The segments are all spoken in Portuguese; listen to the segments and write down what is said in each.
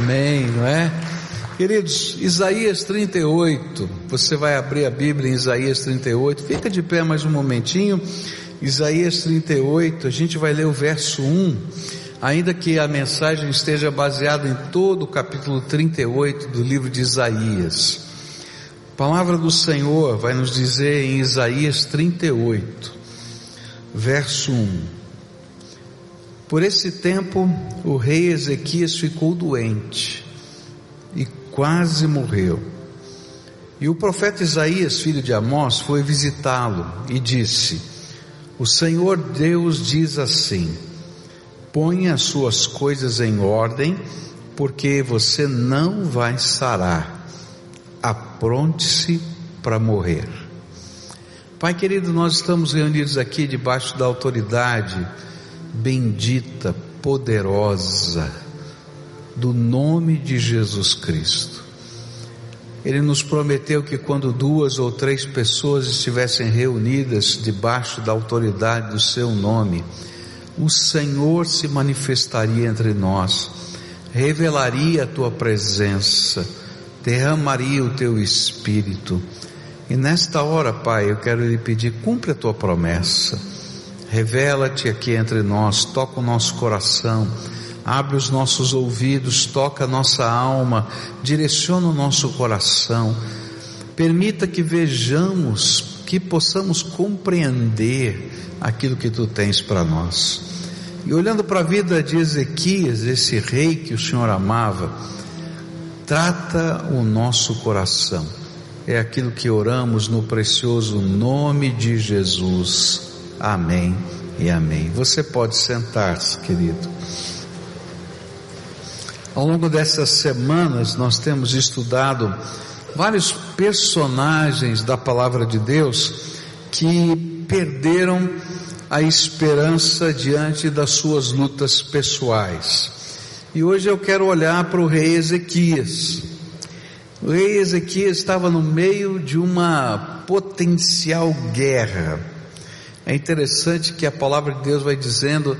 Amém, não é? Queridos, Isaías 38, você vai abrir a Bíblia em Isaías 38, fica de pé mais um momentinho. Isaías 38, a gente vai ler o verso 1, ainda que a mensagem esteja baseada em todo o capítulo 38 do livro de Isaías. A palavra do Senhor vai nos dizer em Isaías 38, verso 1. Por esse tempo, o rei Ezequias ficou doente e quase morreu. E o profeta Isaías, filho de Amós, foi visitá-lo e disse: O Senhor Deus diz assim: Ponha as suas coisas em ordem, porque você não vai sarar. Apronte-se para morrer. Pai querido, nós estamos reunidos aqui debaixo da autoridade bendita, poderosa, do nome de Jesus Cristo. Ele nos prometeu que quando duas ou três pessoas estivessem reunidas debaixo da autoridade do seu nome, o Senhor se manifestaria entre nós, revelaria a tua presença, derramaria o teu espírito. E nesta hora, Pai, eu quero lhe pedir, cumpre a tua promessa. Revela-te aqui entre nós, toca o nosso coração abre os nossos ouvidos, toca a nossa alma, direciona o nosso coração, permita que vejamos, que possamos compreender aquilo que tu tens para nós. E olhando para a vida de Ezequias, esse rei que o Senhor amava, trata o nosso coração. É aquilo que oramos no precioso nome de Jesus. Amém e amém. Você pode sentar-se, querido. Ao longo dessas semanas nós temos estudado vários personagens da palavra de Deus que perderam a esperança diante das suas lutas pessoais. E hoje eu quero olhar para o rei Ezequias. O rei Ezequias estava no meio de uma potencial guerra. É interessante que a palavra de Deus vai dizendo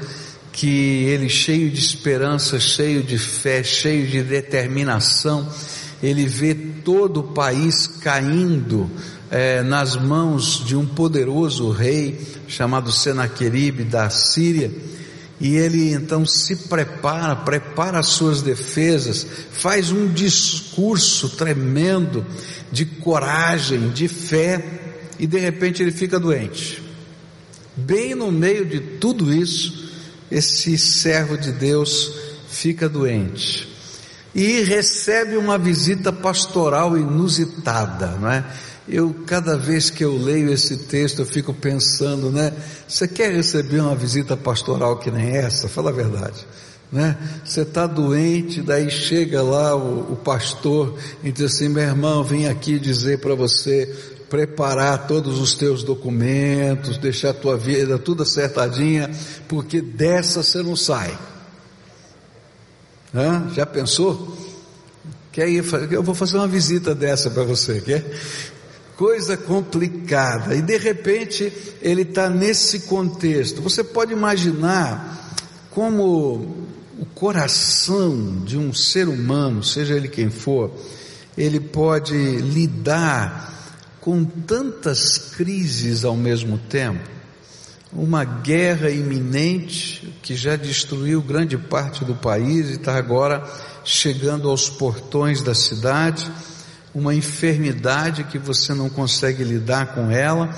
que ele cheio de esperança, cheio de fé, cheio de determinação, ele vê todo o país caindo é, nas mãos de um poderoso rei chamado Senaqueribe da Síria, e ele então se prepara, prepara as suas defesas, faz um discurso tremendo de coragem, de fé, e de repente ele fica doente. Bem no meio de tudo isso, esse servo de Deus fica doente e recebe uma visita pastoral inusitada, não é? Eu, cada vez que eu leio esse texto, eu fico pensando, né? Você quer receber uma visita pastoral que nem essa? Fala a verdade, né? Você está doente, daí chega lá o, o pastor e diz assim, meu irmão, vim aqui dizer para você preparar todos os teus documentos, deixar a tua vida tudo acertadinha, porque dessa você não sai. Hã? Já pensou? Quer ir, eu vou fazer uma visita dessa para você, quer? Coisa complicada. E de repente ele está nesse contexto. Você pode imaginar como o coração de um ser humano, seja ele quem for, ele pode lidar com tantas crises ao mesmo tempo, uma guerra iminente que já destruiu grande parte do país e está agora chegando aos portões da cidade, uma enfermidade que você não consegue lidar com ela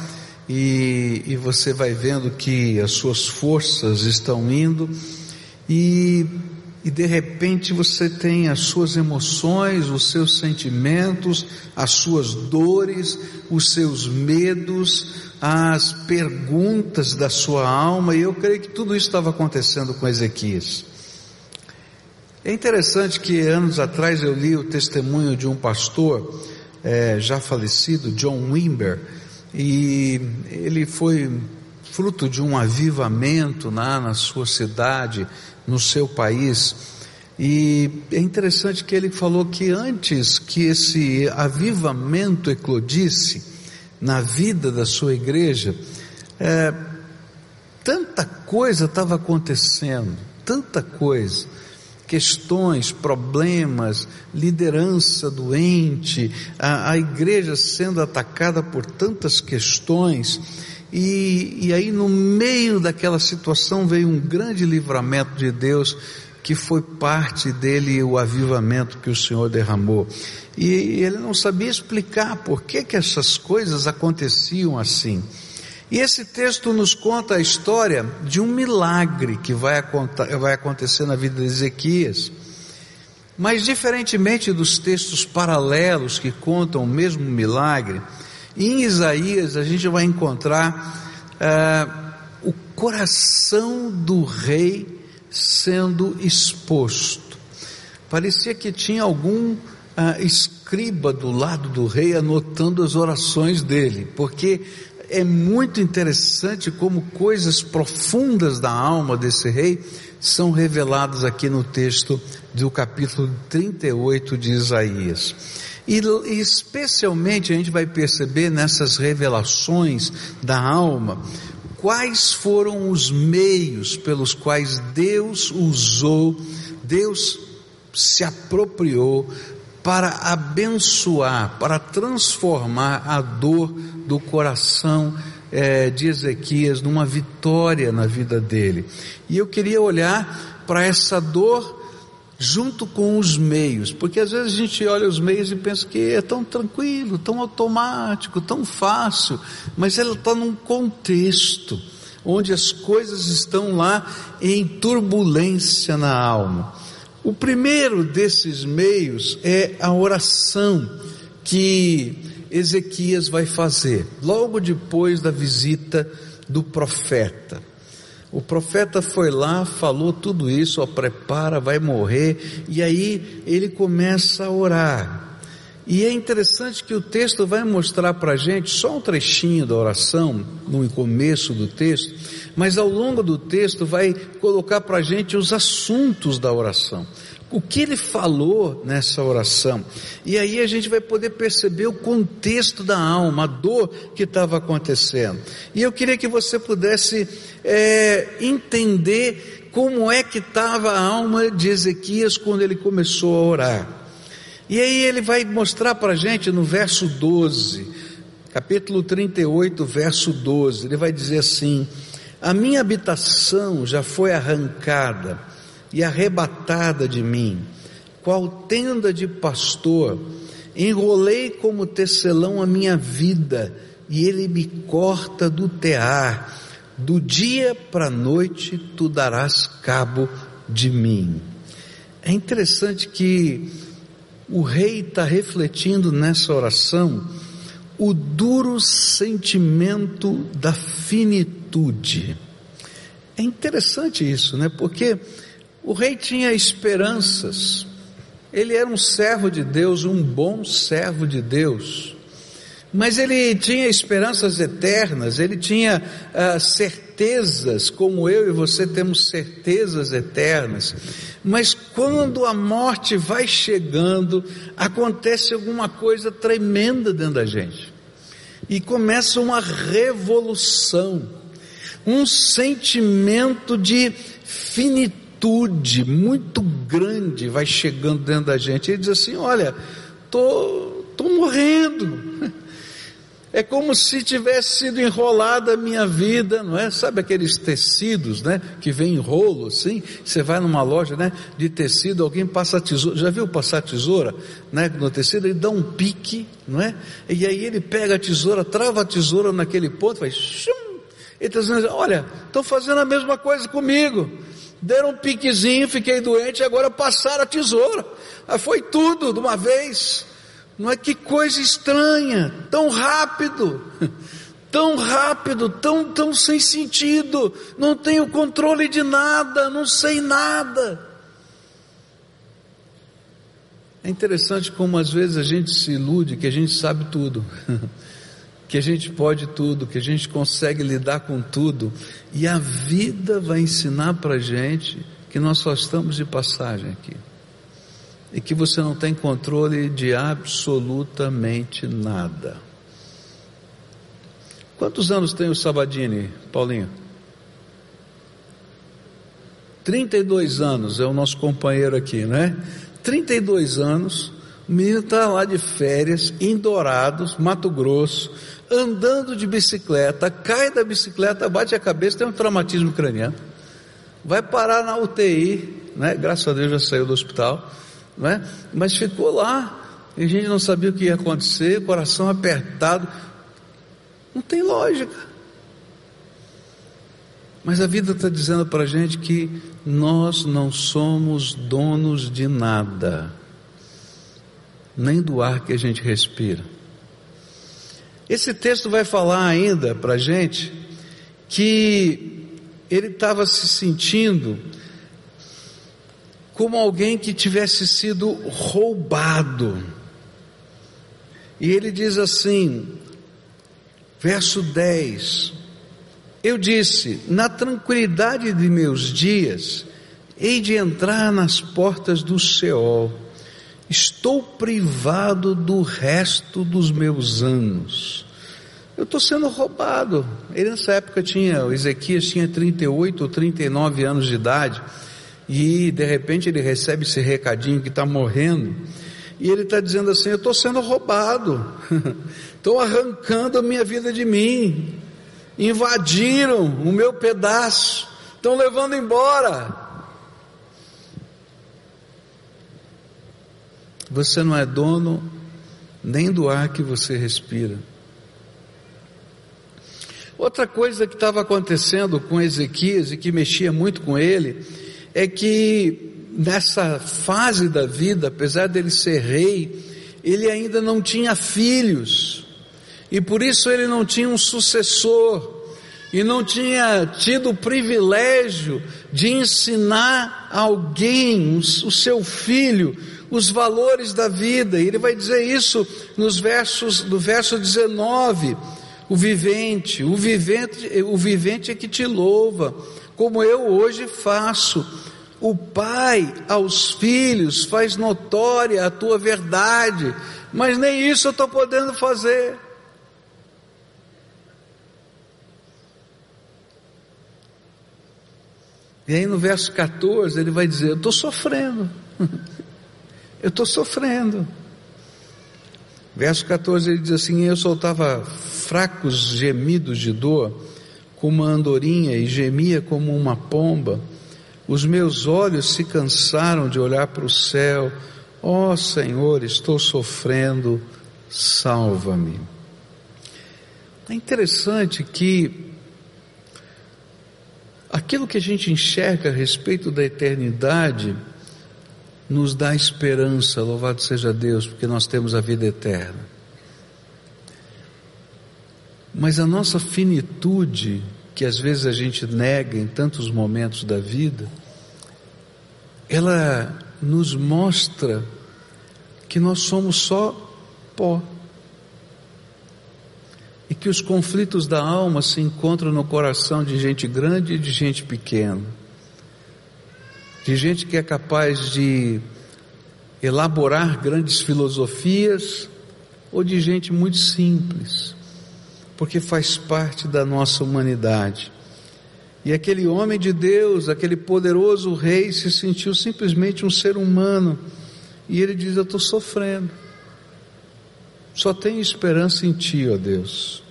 e, e você vai vendo que as suas forças estão indo e e de repente você tem as suas emoções, os seus sentimentos, as suas dores, os seus medos, as perguntas da sua alma, e eu creio que tudo isso estava acontecendo com Ezequias. É interessante que anos atrás eu li o testemunho de um pastor, é, já falecido, John Wimber, e ele foi fruto de um avivamento na, na sua cidade, no seu país. E é interessante que ele falou que antes que esse avivamento eclodisse na vida da sua igreja, é, tanta coisa estava acontecendo, tanta coisa, questões, problemas, liderança doente, a, a igreja sendo atacada por tantas questões, e, e aí no meio daquela situação veio um grande livramento de Deus, que foi parte dele o avivamento que o Senhor derramou. E ele não sabia explicar por que que essas coisas aconteciam assim. E esse texto nos conta a história de um milagre que vai, vai acontecer na vida de Ezequias. Mas, diferentemente dos textos paralelos que contam o mesmo milagre, em Isaías a gente vai encontrar ah, o coração do rei sendo exposto. Parecia que tinha algum ah, escriba do lado do rei anotando as orações dele, porque é muito interessante como coisas profundas da alma desse rei são reveladas aqui no texto do capítulo 38 de Isaías. E, especialmente a gente vai perceber nessas revelações da alma quais foram os meios pelos quais Deus usou, Deus se apropriou para abençoar, para transformar a dor do coração é, de Ezequias numa vitória na vida dele. E eu queria olhar para essa dor junto com os meios, porque às vezes a gente olha os meios e pensa que é tão tranquilo, tão automático, tão fácil, mas ela está num contexto onde as coisas estão lá em turbulência na alma. O primeiro desses meios é a oração que Ezequias vai fazer, logo depois da visita do profeta. O profeta foi lá, falou tudo isso, ó, prepara, vai morrer, e aí ele começa a orar. E é interessante que o texto vai mostrar para a gente só um trechinho da oração, no começo do texto, mas ao longo do texto vai colocar para a gente os assuntos da oração. O que ele falou nessa oração. E aí a gente vai poder perceber o contexto da alma, a dor que estava acontecendo. E eu queria que você pudesse é, entender como é que estava a alma de Ezequias quando ele começou a orar. E aí ele vai mostrar para a gente no verso 12, capítulo 38, verso 12, ele vai dizer assim: a minha habitação já foi arrancada e arrebatada de mim, qual tenda de pastor, enrolei como tecelão a minha vida, e ele me corta do tear, do dia para a noite tu darás cabo de mim. É interessante que o rei está refletindo nessa oração o duro sentimento da finitude. É interessante isso, né? Porque o rei tinha esperanças. Ele era um servo de Deus, um bom servo de Deus. Mas ele tinha esperanças eternas, ele tinha ah, certezas, como eu e você temos certezas eternas. Mas quando a morte vai chegando, acontece alguma coisa tremenda dentro da gente e começa uma revolução, um sentimento de finitude muito grande vai chegando dentro da gente. Ele diz assim: Olha, tô, tô morrendo. É como se tivesse sido enrolada a minha vida, não é? Sabe aqueles tecidos, né? Que vem em rolo, assim? Você vai numa loja, né? De tecido, alguém passa a tesoura. Já viu passar a tesoura, né? No tecido, ele dá um pique, não é? E aí ele pega a tesoura, trava a tesoura naquele ponto, faz chum. Ele está dizendo, olha, estão fazendo a mesma coisa comigo. Deram um piquezinho, fiquei doente, agora passaram a tesoura. Foi tudo de uma vez. Não é que coisa estranha, tão rápido, tão rápido, tão, tão sem sentido, não tenho controle de nada, não sei nada. É interessante como às vezes a gente se ilude que a gente sabe tudo, que a gente pode tudo, que a gente consegue lidar com tudo, e a vida vai ensinar para a gente que nós só estamos de passagem aqui e que você não tem controle de absolutamente nada. Quantos anos tem o Sabadini, Paulinho? 32 anos é o nosso companheiro aqui, né? 32 anos, o menino está lá de férias, em Dourados, Mato Grosso, andando de bicicleta, cai da bicicleta, bate a cabeça, tem um traumatismo craniano, vai parar na UTI, né? Graças a Deus já saiu do hospital, né? Mas ficou lá, e a gente não sabia o que ia acontecer, coração apertado, não tem lógica. Mas a vida está dizendo para a gente que nós não somos donos de nada, nem do ar que a gente respira. Esse texto vai falar ainda para a gente que ele estava se sentindo como alguém que tivesse sido roubado. E ele diz assim, verso 10: eu disse: Na tranquilidade de meus dias, hei de entrar nas portas do Sheol. Estou privado do resto dos meus anos. Eu estou sendo roubado. Ele nessa época tinha, o Ezequias tinha 38 ou 39 anos de idade, e de repente ele recebe esse recadinho que está morrendo, e ele está dizendo assim: Eu estou sendo roubado, estou arrancando a minha vida de mim, invadiram o meu pedaço, estão levando embora. Você não é dono nem do ar que você respira. Outra coisa que estava acontecendo com Ezequias e que mexia muito com ele, é que nessa fase da vida, apesar dele ser rei, ele ainda não tinha filhos e por isso ele não tinha um sucessor, e não tinha tido o privilégio de ensinar alguém, o seu filho, os valores da vida. E ele vai dizer isso nos versos, no verso 19, o vivente, o vivente, o vivente é que te louva, como eu hoje faço. O pai aos filhos faz notória a tua verdade, mas nem isso eu estou podendo fazer. E aí no verso 14 ele vai dizer: Eu estou sofrendo, eu estou sofrendo. Verso 14 ele diz assim: Eu soltava fracos gemidos de dor, como uma andorinha, e gemia como uma pomba. Os meus olhos se cansaram de olhar para o céu. Ó oh, Senhor, estou sofrendo, salva-me. É interessante que aquilo que a gente enxerga a respeito da eternidade nos dá esperança, louvado seja Deus, porque nós temos a vida eterna. Mas a nossa finitude, que às vezes a gente nega em tantos momentos da vida, ela nos mostra que nós somos só pó e que os conflitos da alma se encontram no coração de gente grande e de gente pequena, de gente que é capaz de elaborar grandes filosofias ou de gente muito simples, porque faz parte da nossa humanidade. E aquele homem de Deus, aquele poderoso rei, se sentiu simplesmente um ser humano. E ele diz: Eu estou sofrendo. Só tenho esperança em Ti, ó Deus.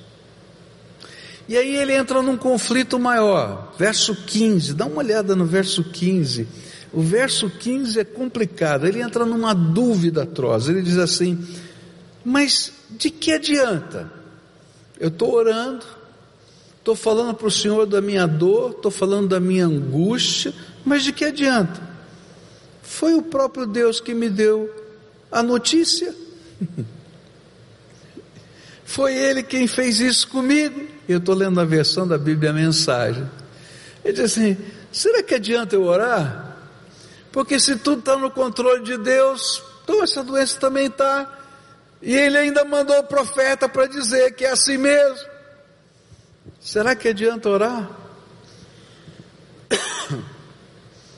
E aí ele entra num conflito maior. Verso 15, dá uma olhada no verso 15. O verso 15 é complicado, ele entra numa dúvida atroz. Ele diz assim: Mas de que adianta? Eu estou orando, estou falando para o Senhor da minha dor, estou falando da minha angústia, mas de que adianta? Foi o próprio Deus que me deu a notícia. Foi Ele quem fez isso comigo. Eu estou lendo a versão da Bíblia a mensagem. Ele diz assim: será que adianta eu orar? Porque se tudo está no controle de Deus, então essa doença também está. E ele ainda mandou o profeta para dizer que é assim mesmo. Será que adianta orar?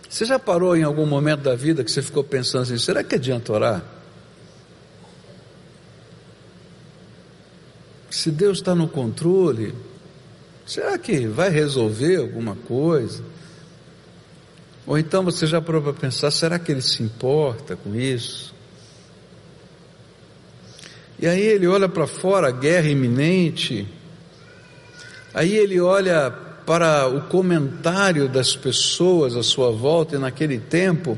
Você já parou em algum momento da vida que você ficou pensando assim: será que adianta orar? Se Deus está no controle, será que vai resolver alguma coisa? Ou então você já parou para pensar, será que ele se importa com isso? E aí ele olha para fora, guerra iminente. Aí ele olha para o comentário das pessoas à sua volta, e naquele tempo,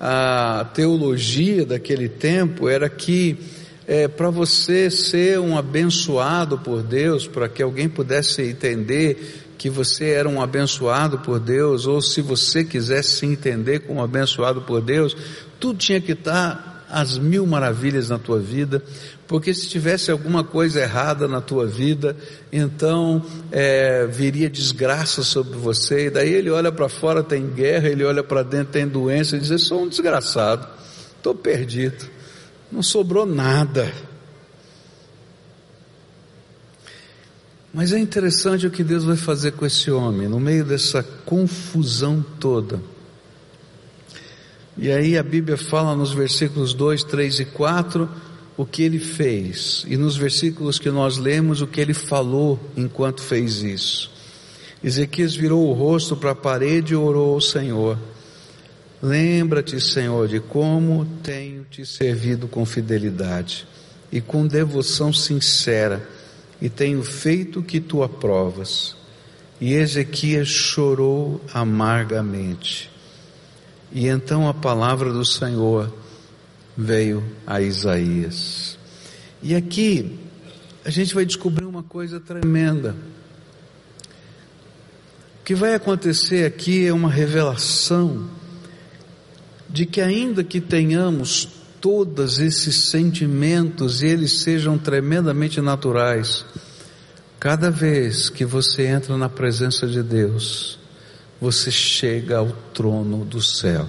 a teologia daquele tempo era que é, para você ser um abençoado por Deus, para que alguém pudesse entender que você era um abençoado por Deus, ou se você quisesse se entender como abençoado por Deus, tudo tinha que estar às mil maravilhas na tua vida, porque se tivesse alguma coisa errada na tua vida, então é, viria desgraça sobre você, e daí ele olha para fora, tem guerra, ele olha para dentro, tem doença, e diz, eu sou um desgraçado, estou perdido, não sobrou nada. Mas é interessante o que Deus vai fazer com esse homem, no meio dessa confusão toda. E aí a Bíblia fala nos versículos 2, 3 e 4 o que ele fez, e nos versículos que nós lemos o que ele falou enquanto fez isso. Ezequias virou o rosto para a parede e orou ao Senhor. Lembra-te, Senhor, de como tenho te servido com fidelidade e com devoção sincera e tenho feito o que tu aprovas. E Ezequias chorou amargamente. E então a palavra do Senhor veio a Isaías. E aqui a gente vai descobrir uma coisa tremenda. O que vai acontecer aqui é uma revelação de que ainda que tenhamos todos esses sentimentos e eles sejam tremendamente naturais, cada vez que você entra na presença de Deus, você chega ao trono do céu.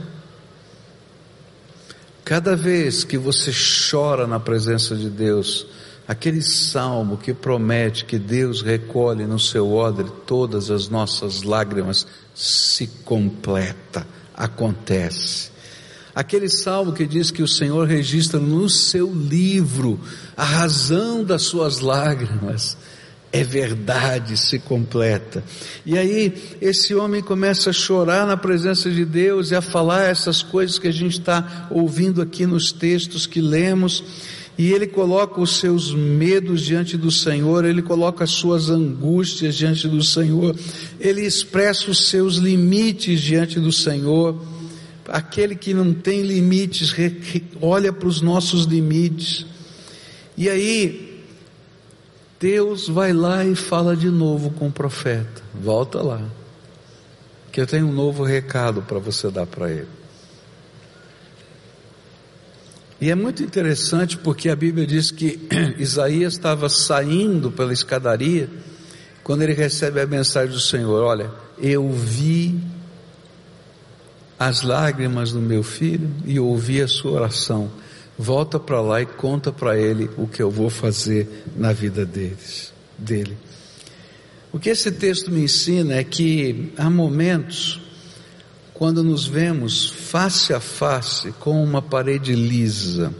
Cada vez que você chora na presença de Deus, aquele salmo que promete que Deus recolhe no seu odre todas as nossas lágrimas, se completa, acontece. Aquele salmo que diz que o Senhor registra no seu livro a razão das suas lágrimas, é verdade, se completa. E aí, esse homem começa a chorar na presença de Deus e a falar essas coisas que a gente está ouvindo aqui nos textos que lemos. E ele coloca os seus medos diante do Senhor, ele coloca as suas angústias diante do Senhor, ele expressa os seus limites diante do Senhor aquele que não tem limites, olha para os nossos limites. E aí, Deus vai lá e fala de novo com o profeta. Volta lá, que eu tenho um novo recado para você dar para ele. E é muito interessante porque a Bíblia diz que Isaías estava saindo pela escadaria quando ele recebe a mensagem do Senhor: Olha, eu vi as lágrimas do meu filho e ouvi a sua oração. Volta para lá e conta para ele o que eu vou fazer na vida deles, dele. O que esse texto me ensina é que há momentos quando nos vemos face a face com uma parede lisa,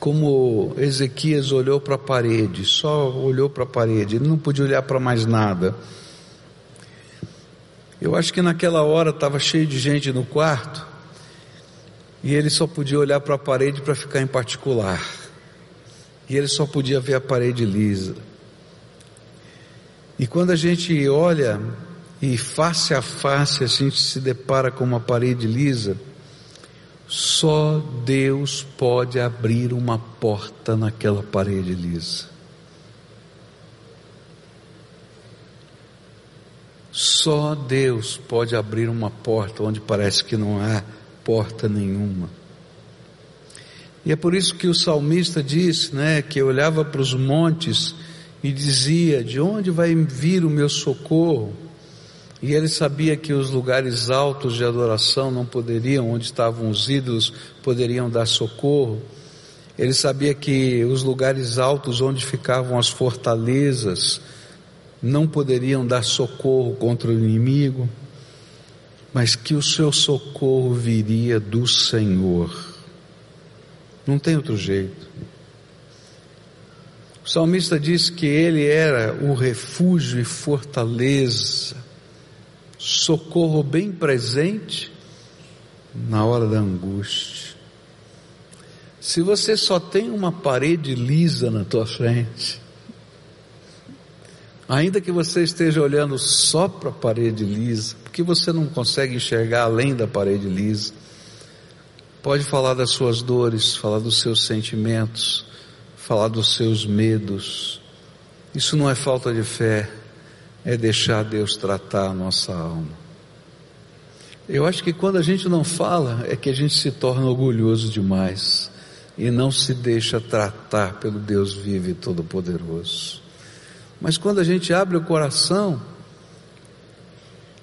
como Ezequias olhou para a parede, só olhou para a parede, ele não podia olhar para mais nada. Eu acho que naquela hora estava cheio de gente no quarto e ele só podia olhar para a parede para ficar em particular. E ele só podia ver a parede lisa. E quando a gente olha e face a face a gente se depara com uma parede lisa, só Deus pode abrir uma porta naquela parede lisa. Só Deus pode abrir uma porta onde parece que não há porta nenhuma. E é por isso que o salmista disse, né, que olhava para os montes e dizia: De onde vai vir o meu socorro? E ele sabia que os lugares altos de adoração não poderiam, onde estavam os ídolos, poderiam dar socorro. Ele sabia que os lugares altos onde ficavam as fortalezas, não poderiam dar socorro contra o inimigo, mas que o seu socorro viria do Senhor. Não tem outro jeito. O salmista diz que ele era o refúgio e fortaleza socorro bem presente na hora da angústia. Se você só tem uma parede lisa na tua frente, ainda que você esteja olhando só para a parede lisa, porque você não consegue enxergar além da parede lisa, pode falar das suas dores, falar dos seus sentimentos, falar dos seus medos. Isso não é falta de fé, é deixar Deus tratar a nossa alma. Eu acho que quando a gente não fala, é que a gente se torna orgulhoso demais e não se deixa tratar pelo Deus vivo e todo-poderoso. Mas quando a gente abre o coração,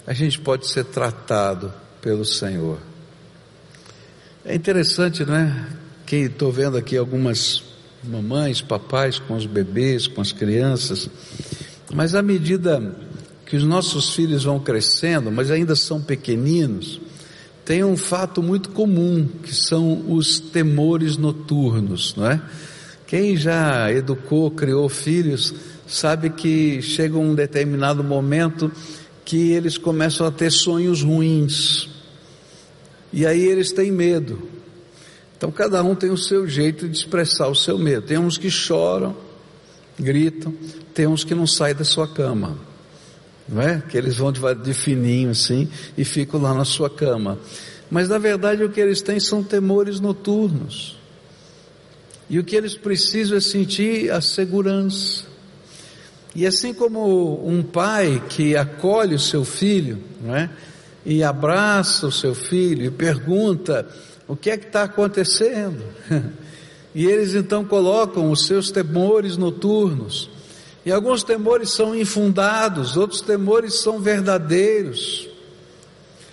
a gente pode ser tratado pelo Senhor. É interessante, não é? Que estou vendo aqui algumas mamães, papais com os bebês, com as crianças, mas à medida que os nossos filhos vão crescendo, mas ainda são pequeninos, tem um fato muito comum, que são os temores noturnos, não é? Quem já educou, criou filhos, sabe que chega um determinado momento que eles começam a ter sonhos ruins. E aí eles têm medo. Então cada um tem o seu jeito de expressar o seu medo. Tem uns que choram, gritam, tem uns que não saem da sua cama não é? Que eles vão de fininho assim e ficam lá na sua cama. Mas na verdade o que eles têm são temores noturnos. E o que eles precisam é sentir a segurança. E assim como um pai que acolhe o seu filho, não é? E abraça o seu filho e pergunta o que é que está acontecendo. E eles então colocam os seus temores noturnos e alguns temores são infundados, outros temores são verdadeiros.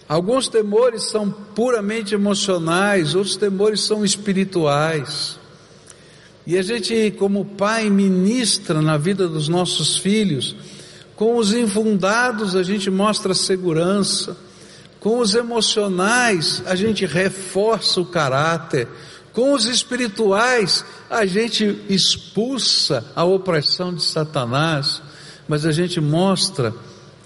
Alguns temores são puramente emocionais, outros temores são espirituais. E a gente, como pai, ministra na vida dos nossos filhos, com os infundados a gente mostra segurança, com os emocionais a gente reforça o caráter, com os espirituais, a gente expulsa a opressão de Satanás, mas a gente mostra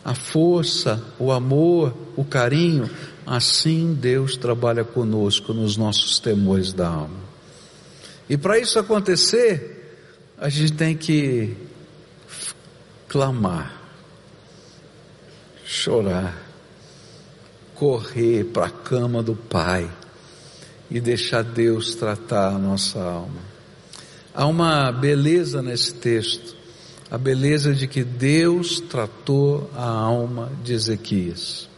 a força, o amor, o carinho. Assim Deus trabalha conosco nos nossos temores da alma. E para isso acontecer, a gente tem que clamar, chorar, correr para a cama do Pai e deixar Deus tratar a nossa alma. Há uma beleza nesse texto, a beleza de que Deus tratou a alma de Ezequias.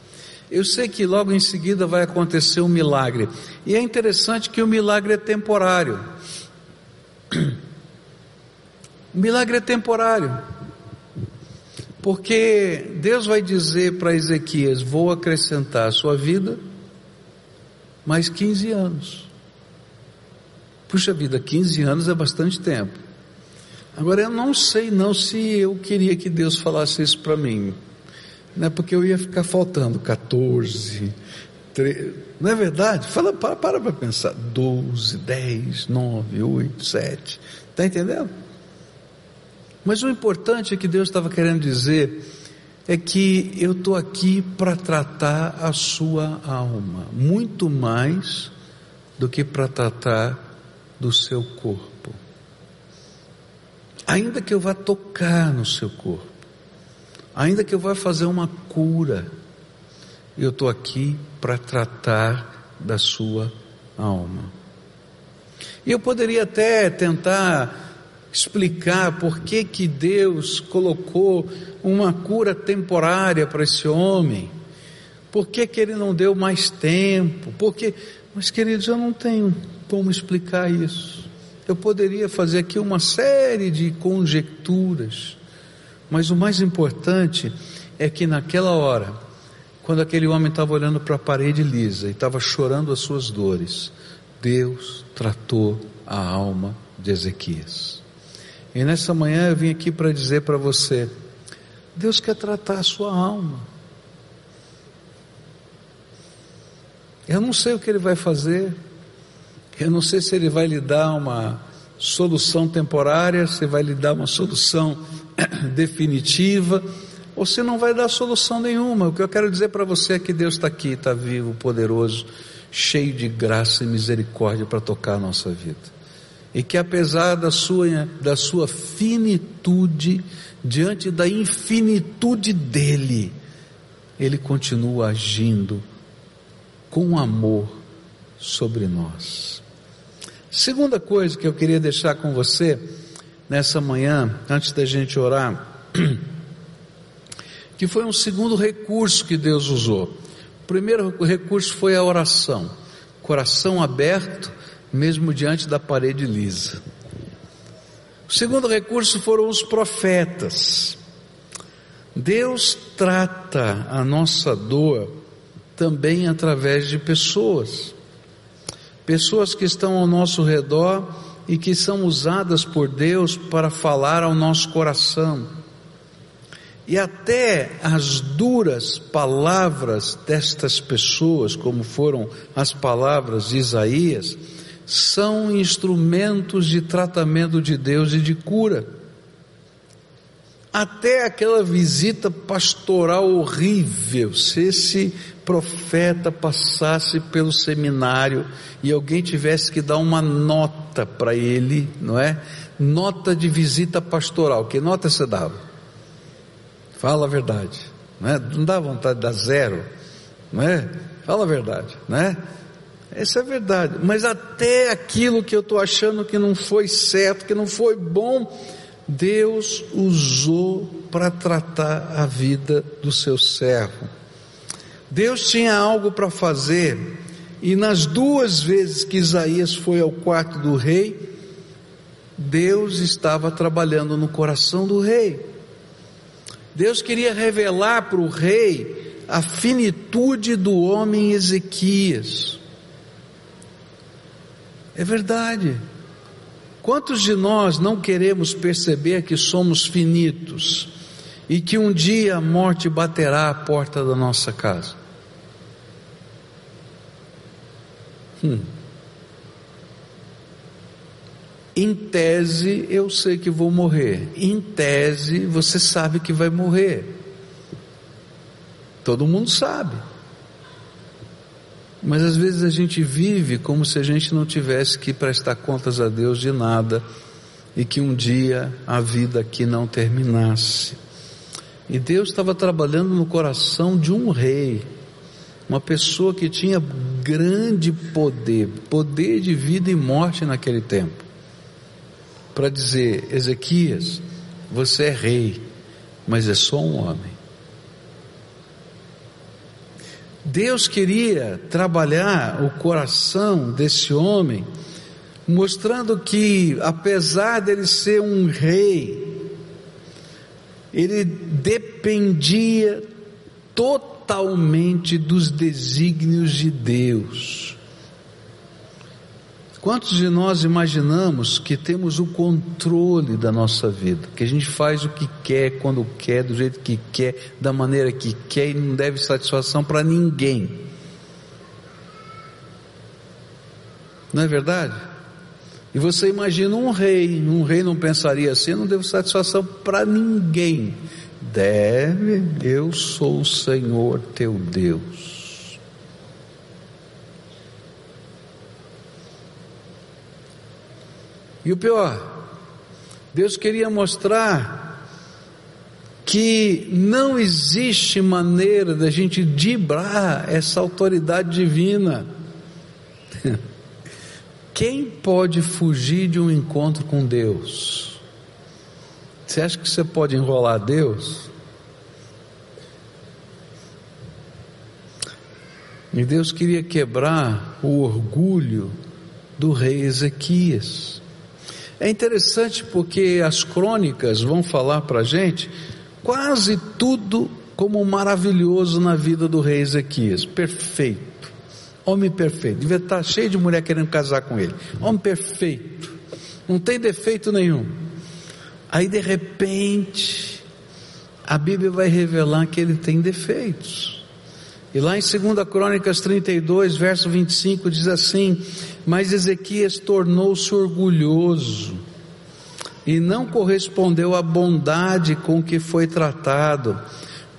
Eu sei que logo em seguida vai acontecer um milagre, e é interessante que o milagre é temporário. O milagre é temporário, porque Deus vai dizer para Ezequias: Vou acrescentar a sua vida mais 15 anos. Puxa vida, 15 anos é bastante tempo. Agora eu não sei não se eu queria que Deus falasse isso para mim. Não é porque eu ia ficar faltando 14, 13, não é verdade? Fala, para para para pensar. 12, 10, 9, 8, 7. Está entendendo? Mas o importante é que Deus estava querendo dizer é que eu estou aqui para tratar a sua alma, muito mais do que para tratar do seu corpo. Ainda que eu vá tocar no seu corpo, ainda que eu vá fazer uma cura, eu estou aqui para tratar da sua alma. E eu poderia até tentar explicar por que que Deus colocou uma cura temporária para esse homem. Por que que ele não deu mais tempo? Porque, mas queridos, eu não tenho como explicar isso. Eu poderia fazer aqui uma série de conjecturas, mas o mais importante é que naquela hora, quando aquele homem estava olhando para a parede lisa e estava chorando as suas dores, Deus tratou a alma de Ezequias. E nessa manhã eu vim aqui para dizer para você: Deus quer tratar a sua alma. Eu não sei o que Ele vai fazer, eu não sei se Ele vai lhe dar uma solução temporária, se vai lhe dar uma solução definitiva, você não vai dar solução nenhuma. O que eu quero dizer para você é que Deus está aqui, está vivo, poderoso, cheio de graça e misericórdia para tocar a nossa vida. E que apesar da sua, da sua finitude, diante da infinitude dele, ele continua agindo com amor sobre nós. Segunda coisa que eu queria deixar com você nessa manhã, antes da gente orar, que foi um segundo recurso que Deus usou. O primeiro recurso foi a oração, coração aberto, mesmo diante da parede lisa. O segundo recurso foram os profetas. Deus trata a nossa dor também através de pessoas. Pessoas que estão ao nosso redor e que são usadas por Deus para falar ao nosso coração. E até as duras palavras destas pessoas, como foram as palavras de Isaías, são instrumentos de tratamento de Deus e de cura. Até aquela visita pastoral horrível, se esse profeta passasse pelo seminário e alguém tivesse que dar uma nota para ele, não é? Nota de visita pastoral. Que nota você dava? Fala a verdade. Não, é? não dá vontade de dar zero. Não é? Fala a verdade. Não é? Essa é a verdade. Mas até aquilo que eu estou achando que não foi certo, que não foi bom, Deus usou para tratar a vida do seu servo. Deus tinha algo para fazer, e nas duas vezes que Isaías foi ao quarto do rei, Deus estava trabalhando no coração do rei. Deus queria revelar para o rei a finitude do homem Ezequias. É verdade. Quantos de nós não queremos perceber que somos finitos e que um dia a morte baterá à porta da nossa casa? Hum. Em tese, eu sei que vou morrer. Em tese, você sabe que vai morrer. Todo mundo sabe. Mas às vezes a gente vive como se a gente não tivesse que prestar contas a Deus de nada e que um dia a vida aqui não terminasse. E Deus estava trabalhando no coração de um rei, uma pessoa que tinha grande poder, poder de vida e morte naquele tempo para dizer: Ezequias, você é rei, mas é só um homem. Deus queria trabalhar o coração desse homem, mostrando que, apesar dele ser um rei, ele dependia totalmente dos desígnios de Deus. Quantos de nós imaginamos que temos o controle da nossa vida, que a gente faz o que quer, quando quer, do jeito que quer, da maneira que quer e não deve satisfação para ninguém? Não é verdade? E você imagina um rei, um rei não pensaria assim, não devo satisfação para ninguém. Deve, eu sou o Senhor teu Deus. E o pior, Deus queria mostrar que não existe maneira da gente dibrar essa autoridade divina. Quem pode fugir de um encontro com Deus? Você acha que você pode enrolar Deus? E Deus queria quebrar o orgulho do rei Ezequias. É interessante porque as crônicas vão falar para a gente quase tudo como maravilhoso na vida do rei Ezequias. Perfeito. Homem perfeito. Devia estar cheio de mulher querendo casar com ele. Homem perfeito. Não tem defeito nenhum. Aí de repente, a Bíblia vai revelar que ele tem defeitos. E lá em 2 Crônicas 32, verso 25, diz assim: Mas Ezequias tornou-se orgulhoso, e não correspondeu à bondade com que foi tratado.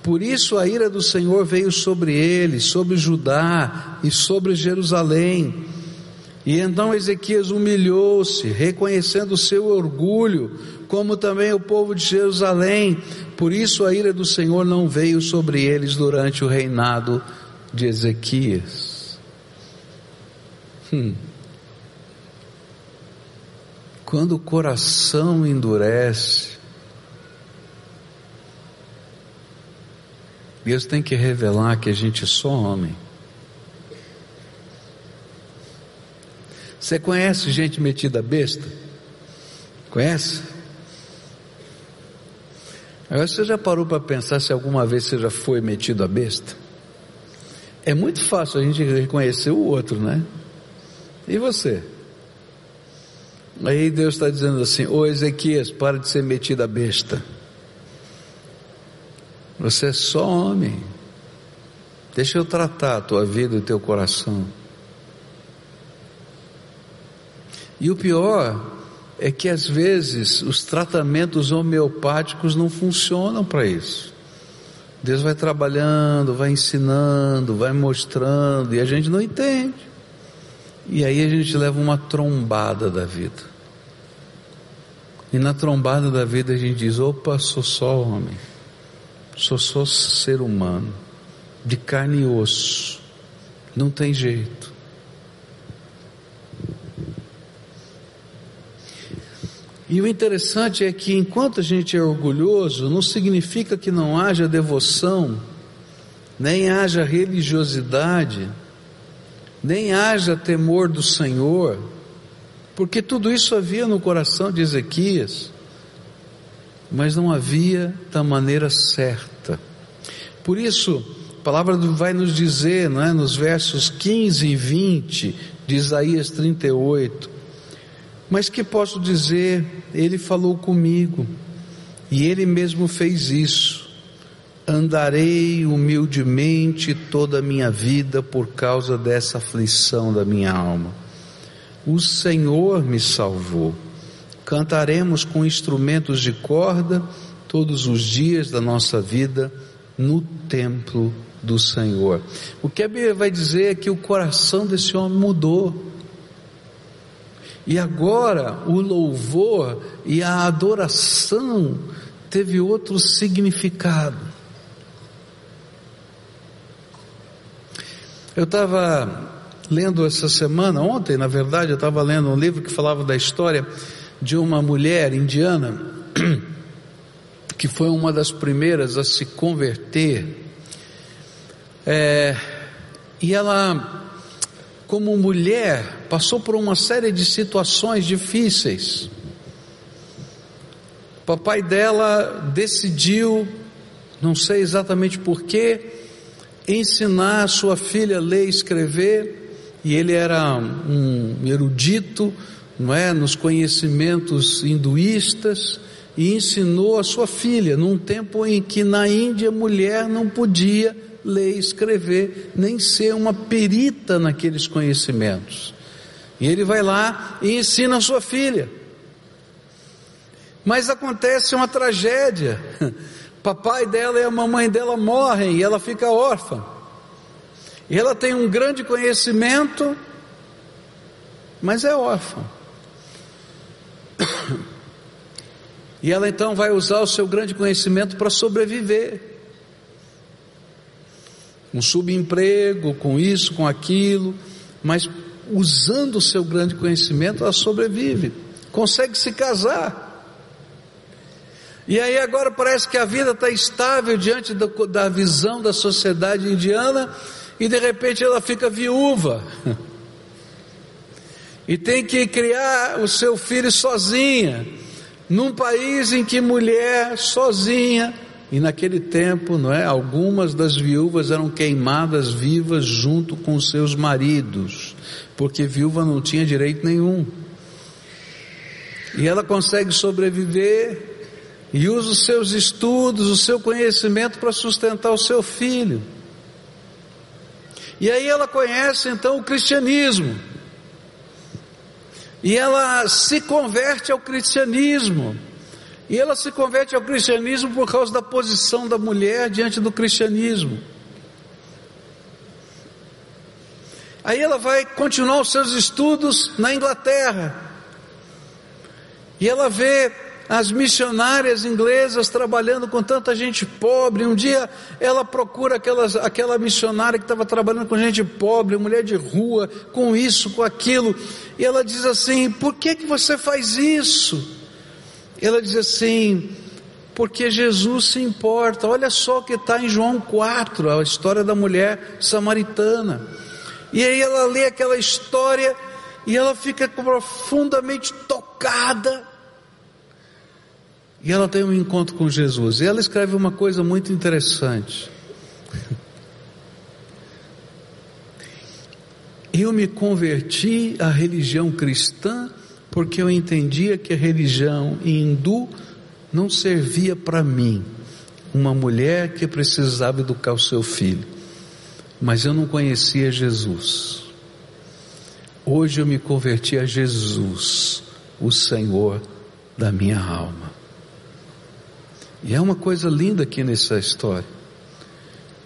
Por isso a ira do Senhor veio sobre ele, sobre Judá e sobre Jerusalém. E então Ezequias humilhou-se, reconhecendo o seu orgulho, como também o povo de Jerusalém. Por isso a ira do Senhor não veio sobre eles durante o reinado de Ezequias. Hum. Quando o coração endurece, Deus tem que revelar que a gente é só homem. Você conhece gente metida besta? Conhece? Agora você já parou para pensar se alguma vez você já foi metido a besta? É muito fácil a gente reconhecer o outro, né? E você? Aí Deus está dizendo assim: Ô Ezequias, para de ser metido a besta. Você é só homem. Deixa eu tratar a tua vida e o teu coração. E o pior é que às vezes os tratamentos homeopáticos não funcionam para isso. Deus vai trabalhando, vai ensinando, vai mostrando e a gente não entende. E aí a gente leva uma trombada da vida. E na trombada da vida a gente diz: opa, sou só homem, sou só ser humano, de carne e osso, não tem jeito. E o interessante é que enquanto a gente é orgulhoso, não significa que não haja devoção, nem haja religiosidade, nem haja temor do Senhor, porque tudo isso havia no coração de Ezequias, mas não havia da maneira certa. Por isso, a palavra vai nos dizer, não é, nos versos 15 e 20 de Isaías 38, mas que posso dizer, ele falou comigo, e ele mesmo fez isso. Andarei humildemente toda a minha vida por causa dessa aflição da minha alma. O Senhor me salvou. Cantaremos com instrumentos de corda todos os dias da nossa vida no templo do Senhor. O que a Bíblia vai dizer é que o coração desse homem mudou. E agora o louvor e a adoração teve outro significado. Eu estava lendo essa semana, ontem na verdade, eu estava lendo um livro que falava da história de uma mulher indiana que foi uma das primeiras a se converter. É, e ela como mulher, passou por uma série de situações difíceis. O papai dela decidiu, não sei exatamente porquê, ensinar a sua filha a ler e escrever, e ele era um erudito, não é, nos conhecimentos hinduístas, e ensinou a sua filha num tempo em que na Índia mulher não podia ler escrever, nem ser uma perita naqueles conhecimentos. E ele vai lá e ensina a sua filha. Mas acontece uma tragédia. Papai dela e a mamãe dela morrem e ela fica órfã. E ela tem um grande conhecimento, mas é órfã. E ela então vai usar o seu grande conhecimento para sobreviver um subemprego, com isso, com aquilo, mas usando o seu grande conhecimento, ela sobrevive, consegue se casar. E aí agora parece que a vida está estável diante da, da visão da sociedade indiana, e de repente ela fica viúva. E tem que criar o seu filho sozinha, num país em que mulher sozinha e naquele tempo, não é, algumas das viúvas eram queimadas vivas junto com seus maridos, porque viúva não tinha direito nenhum. E ela consegue sobreviver e usa os seus estudos, o seu conhecimento para sustentar o seu filho. E aí ela conhece então o cristianismo. E ela se converte ao cristianismo. E ela se converte ao cristianismo por causa da posição da mulher diante do cristianismo. Aí ela vai continuar os seus estudos na Inglaterra. E ela vê as missionárias inglesas trabalhando com tanta gente pobre. Um dia ela procura aquelas, aquela missionária que estava trabalhando com gente pobre, mulher de rua, com isso, com aquilo. E ela diz assim: Por que, que você faz isso? Ela diz assim: Porque Jesus se importa. Olha só o que está em João 4, a história da mulher samaritana. E aí ela lê aquela história e ela fica profundamente tocada e ela tem um encontro com Jesus. E ela escreve uma coisa muito interessante. Eu me converti à religião cristã porque eu entendia que a religião hindu não servia para mim, uma mulher que precisava educar o seu filho. Mas eu não conhecia Jesus. Hoje eu me converti a Jesus, o Senhor da minha alma. E é uma coisa linda aqui nessa história.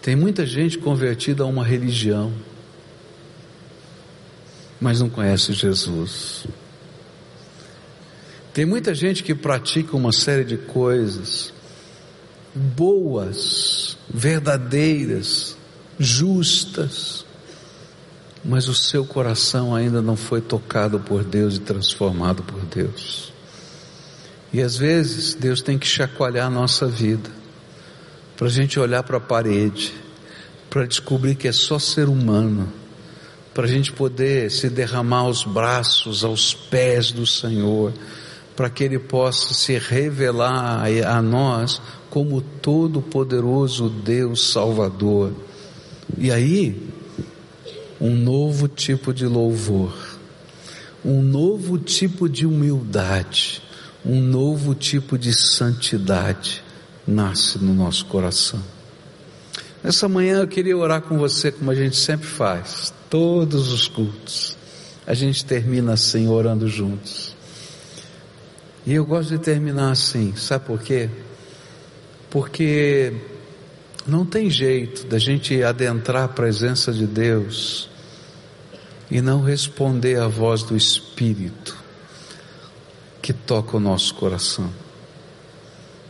Tem muita gente convertida a uma religião, mas não conhece Jesus. Tem muita gente que pratica uma série de coisas boas, verdadeiras, justas, mas o seu coração ainda não foi tocado por Deus e transformado por Deus. E às vezes Deus tem que chacoalhar a nossa vida, para a gente olhar para a parede, para descobrir que é só ser humano, para a gente poder se derramar aos braços, aos pés do Senhor, para que Ele possa se revelar a nós como todo-poderoso Deus Salvador. E aí, um novo tipo de louvor, um novo tipo de humildade, um novo tipo de santidade nasce no nosso coração. Nessa manhã eu queria orar com você como a gente sempre faz, todos os cultos. A gente termina assim, orando juntos. E eu gosto de terminar assim, sabe por quê? Porque não tem jeito da gente adentrar a presença de Deus e não responder à voz do Espírito que toca o nosso coração.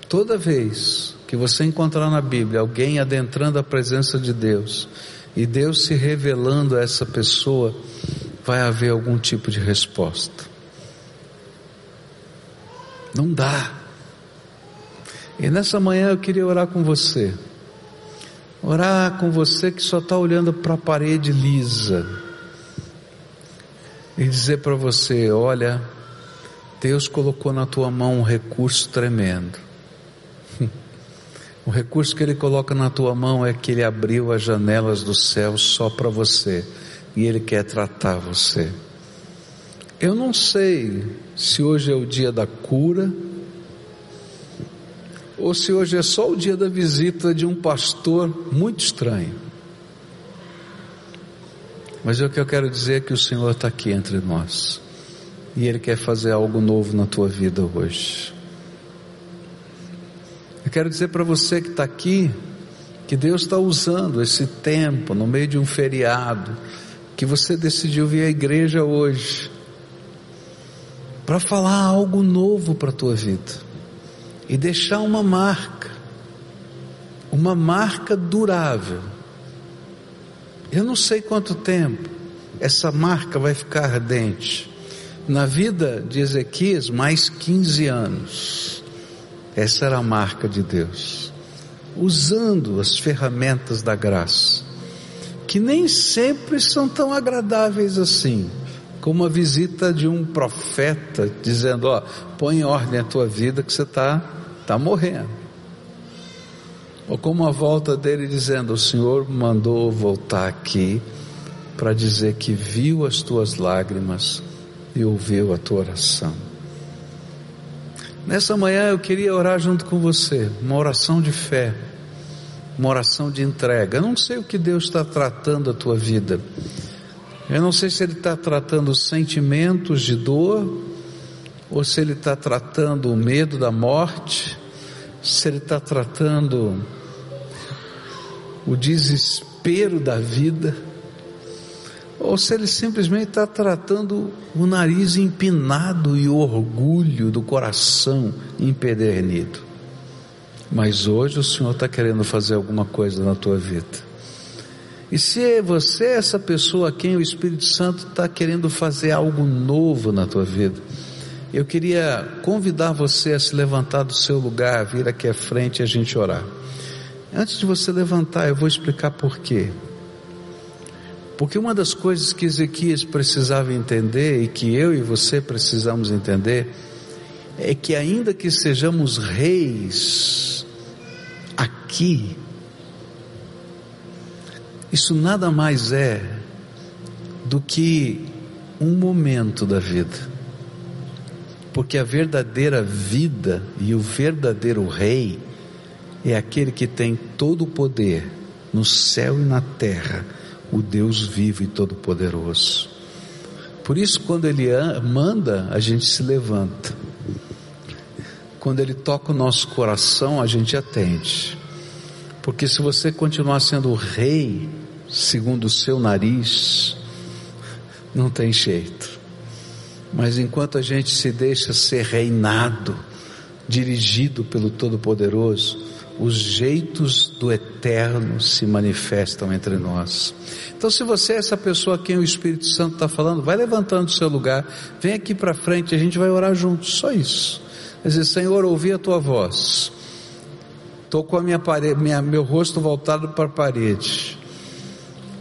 Toda vez que você encontrar na Bíblia alguém adentrando a presença de Deus e Deus se revelando a essa pessoa, vai haver algum tipo de resposta. Não dá. E nessa manhã eu queria orar com você. Orar com você que só está olhando para a parede lisa. E dizer para você: olha, Deus colocou na tua mão um recurso tremendo. O recurso que Ele coloca na tua mão é que Ele abriu as janelas do céu só para você e Ele quer tratar você. Eu não sei se hoje é o dia da cura ou se hoje é só o dia da visita de um pastor muito estranho. Mas o que eu quero dizer é que o Senhor está aqui entre nós e Ele quer fazer algo novo na tua vida hoje. Eu quero dizer para você que está aqui, que Deus está usando esse tempo no meio de um feriado, que você decidiu vir à igreja hoje, para falar algo novo para a tua vida e deixar uma marca, uma marca durável. Eu não sei quanto tempo essa marca vai ficar ardente na vida de Ezequias, mais 15 anos. Essa era a marca de Deus. Usando as ferramentas da graça, que nem sempre são tão agradáveis assim, como a visita de um profeta dizendo: Ó, põe em ordem a tua vida que você está tá morrendo. Ou como a volta dele dizendo: O Senhor mandou voltar aqui para dizer que viu as tuas lágrimas e ouviu a tua oração. Nessa manhã eu queria orar junto com você, uma oração de fé, uma oração de entrega. Eu não sei o que Deus está tratando a tua vida, Eu não sei se ele está tratando sentimentos de dor, ou se ele está tratando o medo da morte, se ele está tratando o desespero da vida, ou se ele simplesmente está tratando o nariz empinado e o orgulho do coração empedernido. Mas hoje o Senhor está querendo fazer alguma coisa na tua vida. E se você é essa pessoa a quem o Espírito Santo está querendo fazer algo novo na tua vida, eu queria convidar você a se levantar do seu lugar, vir aqui à frente e a gente orar. Antes de você levantar, eu vou explicar por quê. Porque uma das coisas que Ezequias precisava entender e que eu e você precisamos entender é que ainda que sejamos reis aqui, isso nada mais é do que um momento da vida. Porque a verdadeira vida e o verdadeiro rei é aquele que tem todo o poder no céu e na terra, o Deus vivo e todo-poderoso. Por isso, quando Ele manda, a gente se levanta. Quando Ele toca o nosso coração, a gente atende. Porque se você continuar sendo rei, segundo o seu nariz, não tem jeito. Mas enquanto a gente se deixa ser reinado, dirigido pelo Todo-Poderoso, os jeitos do eterno se manifestam entre nós. Então, se você é essa pessoa a quem o Espírito Santo está falando, vai levantando do seu lugar, vem aqui para frente, a gente vai orar juntos, só isso. Dizer, Senhor, ouvi a tua voz. Estou com a minha parede, minha, meu rosto voltado para a parede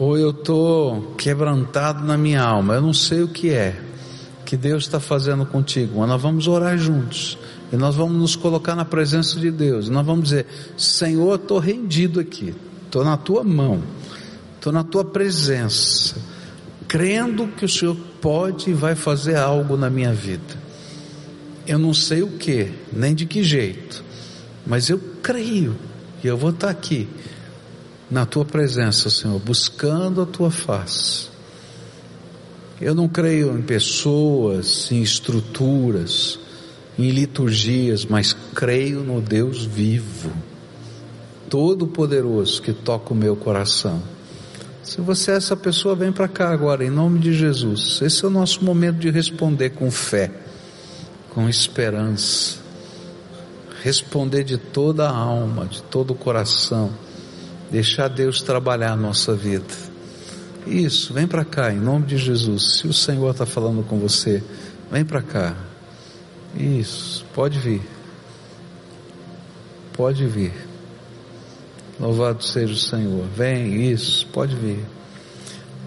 ou eu estou quebrantado na minha alma, eu não sei o que é, que Deus está fazendo contigo, mas nós vamos orar juntos, e nós vamos nos colocar na presença de Deus, e nós vamos dizer: Senhor, estou rendido aqui, estou na tua mão, estou na tua presença, crendo que o Senhor pode e vai fazer algo na minha vida. Eu não sei o que, nem de que jeito, mas eu creio e eu vou estar aqui na tua presença, Senhor, buscando a tua face. Eu não creio em pessoas, em estruturas, em liturgias, mas creio no Deus vivo, todo-poderoso que toca o meu coração. Se você é essa pessoa, vem para cá agora, em nome de Jesus. Esse é o nosso momento de responder com fé, com esperança. Responder de toda a alma, de todo o coração Deixar Deus trabalhar a nossa vida. Isso, vem para cá, em nome de Jesus. Se o Senhor está falando com você, vem para cá. Isso, pode vir. Pode vir. Louvado seja o Senhor. Vem, isso, pode vir.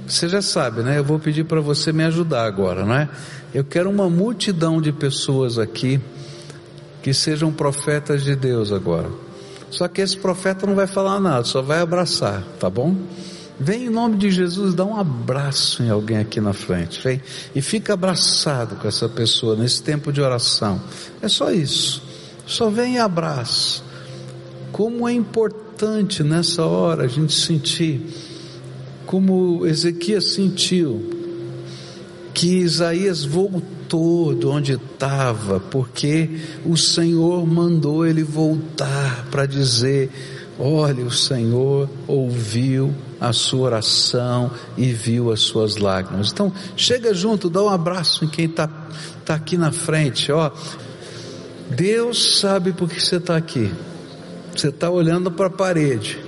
Você já sabe, né? Eu vou pedir para você me ajudar agora, não é? Eu quero uma multidão de pessoas aqui que sejam profetas de Deus agora. Só que esse profeta não vai falar nada, só vai abraçar, tá bom? Vem em nome de Jesus, dá um abraço em alguém aqui na frente, vem e fica abraçado com essa pessoa nesse tempo de oração. É só isso. Só vem e abraça. Como é importante nessa hora a gente sentir como Ezequias sentiu que Isaías voltou de onde estava, porque o Senhor mandou ele voltar para dizer: olha, o Senhor ouviu a sua oração e viu as suas lágrimas. Então, chega junto, dá um abraço em quem está tá aqui na frente, ó. Deus sabe por que você está aqui. Você está olhando para a parede.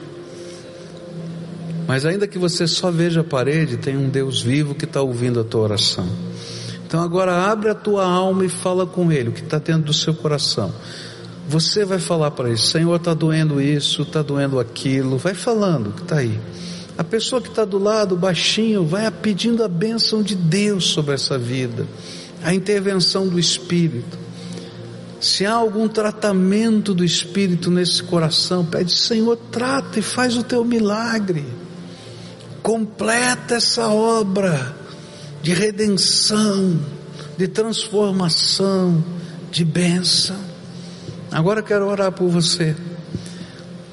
Mas ainda que você só veja a parede, tem um Deus vivo que está ouvindo a tua oração. Então agora abre a tua alma e fala com Ele, o que está dentro do seu coração. Você vai falar para Ele, Senhor, está doendo isso, está doendo aquilo, vai falando que está aí. A pessoa que está do lado, baixinho, vai pedindo a bênção de Deus sobre essa vida, a intervenção do Espírito. Se há algum tratamento do Espírito nesse coração, pede, Senhor, trata e faz o teu milagre completa essa obra de redenção, de transformação, de bênção. Agora quero orar por você.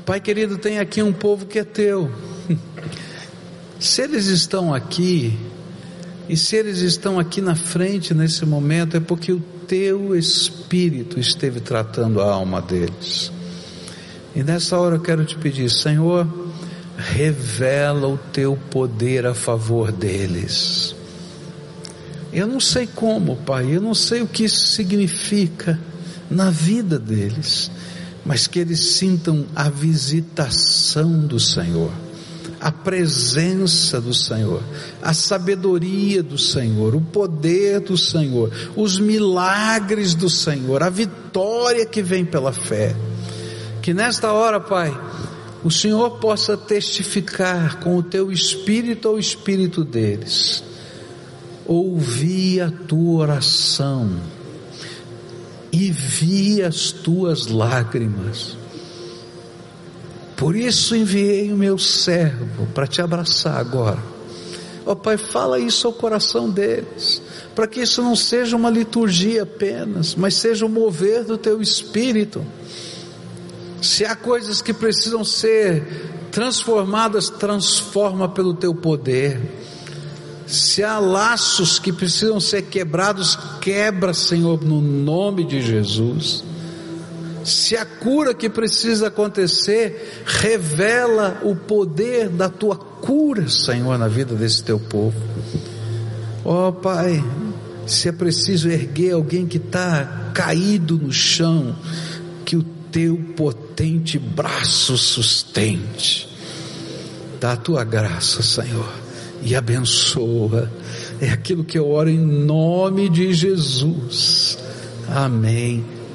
Pai querido, tem aqui um povo que é teu. Se eles estão aqui, E se eles estão aqui na frente nesse momento, é porque o teu Espírito esteve tratando a alma deles. E nessa hora eu quero te pedir, Senhor, revela o teu poder a favor deles. Eu não sei como, Pai, eu não sei o que isso significa na vida deles, mas que eles sintam a visitação do Senhor a presença do Senhor, a sabedoria do Senhor, o poder do Senhor, os milagres do Senhor, a vitória que vem pela fé. Que nesta hora, Pai, o Senhor possa testificar com o teu espírito ao espírito deles. Ouvi a tua oração e vi as tuas lágrimas por isso enviei o meu servo para te abraçar agora. Ó oh, Pai, fala isso ao coração deles, para que isso não seja uma liturgia apenas, mas seja o mover do teu espírito. Se há coisas que precisam ser transformadas, transforma pelo teu poder. Se há laços que precisam ser quebrados, quebra, Senhor, no nome de Jesus. Se a cura que precisa acontecer revela o poder da tua cura, Senhor, na vida desse teu povo. Ó oh, Pai, se é preciso erguer alguém que está caído no chão, que o teu potente braço sustente. Dá a tua graça, Senhor, e abençoa. É aquilo que eu oro em nome de Jesus. Amém